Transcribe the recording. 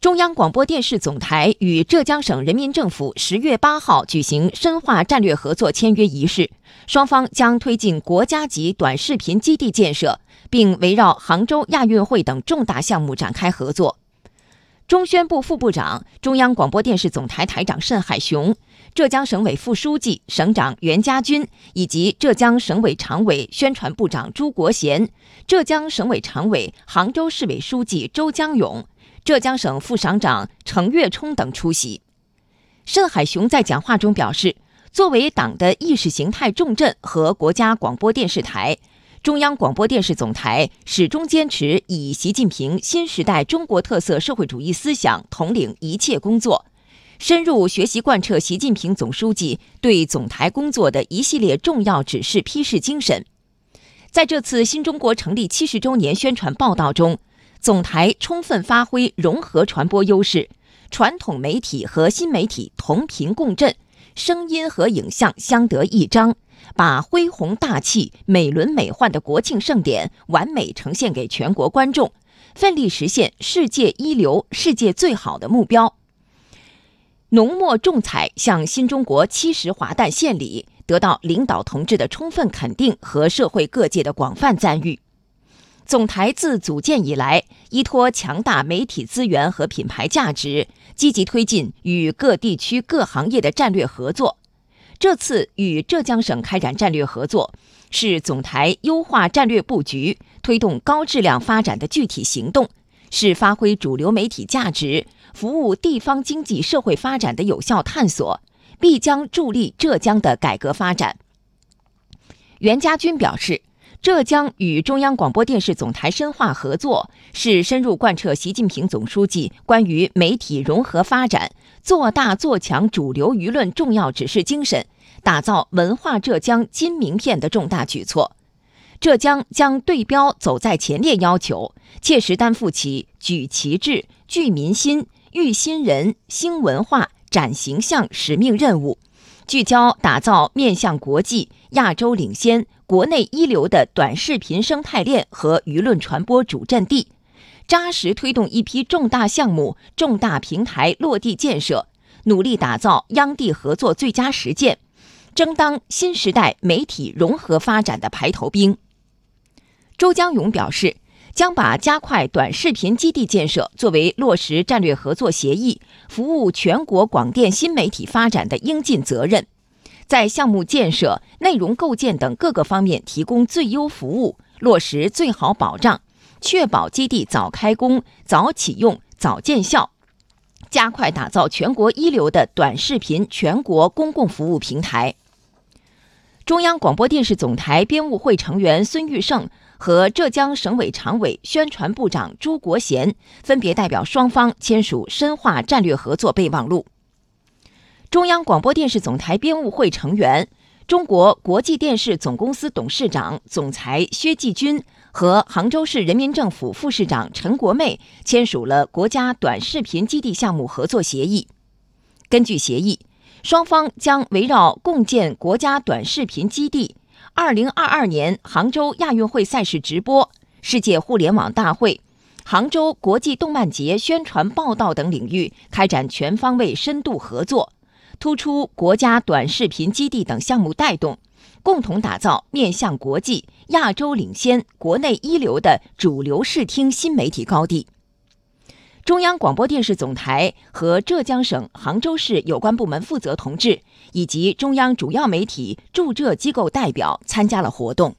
中央广播电视总台与浙江省人民政府十月八号举行深化战略合作签约仪式，双方将推进国家级短视频基地建设，并围绕杭州亚运会等重大项目展开合作。中宣部副部长、中央广播电视总台台长慎海雄、浙江省委副书记、省长袁家军以及浙江省委常委、宣传部长朱国贤、浙江省委常委、杭州市委书记周江勇。浙江省副省长程跃冲等出席。盛海雄在讲话中表示，作为党的意识形态重镇和国家广播电视台，中央广播电视总台始终坚持以习近平新时代中国特色社会主义思想统领一切工作，深入学习贯彻习近平总书记对总台工作的一系列重要指示批示精神。在这次新中国成立七十周年宣传报道中。总台充分发挥融合传播优势，传统媒体和新媒体同频共振，声音和影像相得益彰，把恢宏大气、美轮美奂的国庆盛典完美呈现给全国观众，奋力实现世界一流、世界最好的目标。浓墨重彩向新中国七十华诞献礼，得到领导同志的充分肯定和社会各界的广泛赞誉。总台自组建以来，依托强大媒体资源和品牌价值，积极推进与各地区各行业的战略合作。这次与浙江省开展战略合作，是总台优化战略布局、推动高质量发展的具体行动，是发挥主流媒体价值、服务地方经济社会发展的有效探索，必将助力浙江的改革发展。袁家军表示。浙江与中央广播电视总台深化合作，是深入贯彻习近平总书记关于媒体融合发展、做大做强主流舆论重要指示精神，打造文化浙江金名片的重大举措。浙江将对标走在前列要求，切实担负起举旗帜、聚民心、育新人、兴文化、展形象使命任务。聚焦打造面向国际、亚洲领先、国内一流的短视频生态链和舆论传播主阵地，扎实推动一批重大项目、重大平台落地建设，努力打造央地合作最佳实践，争当新时代媒体融合发展的排头兵。周江勇表示。将把加快短视频基地建设作为落实战略合作协议、服务全国广电新媒体发展的应尽责任，在项目建设、内容构建等各个方面提供最优服务，落实最好保障，确保基地早开工、早启用、早见效，加快打造全国一流的短视频全国公共服务平台。中央广播电视总台编务会成员孙玉胜。和浙江省委常委、宣传部长朱国贤分别代表双方签署深化战略合作备忘录。中央广播电视总台编务会成员、中国国际电视总公司董事长、总裁薛继军和杭州市人民政府副市长陈国妹签署了国家短视频基地项目合作协议。根据协议，双方将围绕共建国家短视频基地。二零二二年杭州亚运会赛事直播、世界互联网大会、杭州国际动漫节宣传报道等领域开展全方位深度合作，突出国家短视频基地等项目带动，共同打造面向国际、亚洲领先、国内一流的主流视听新媒体高地。中央广播电视总台和浙江省杭州市有关部门负责同志以及中央主要媒体驻浙机构代表参加了活动。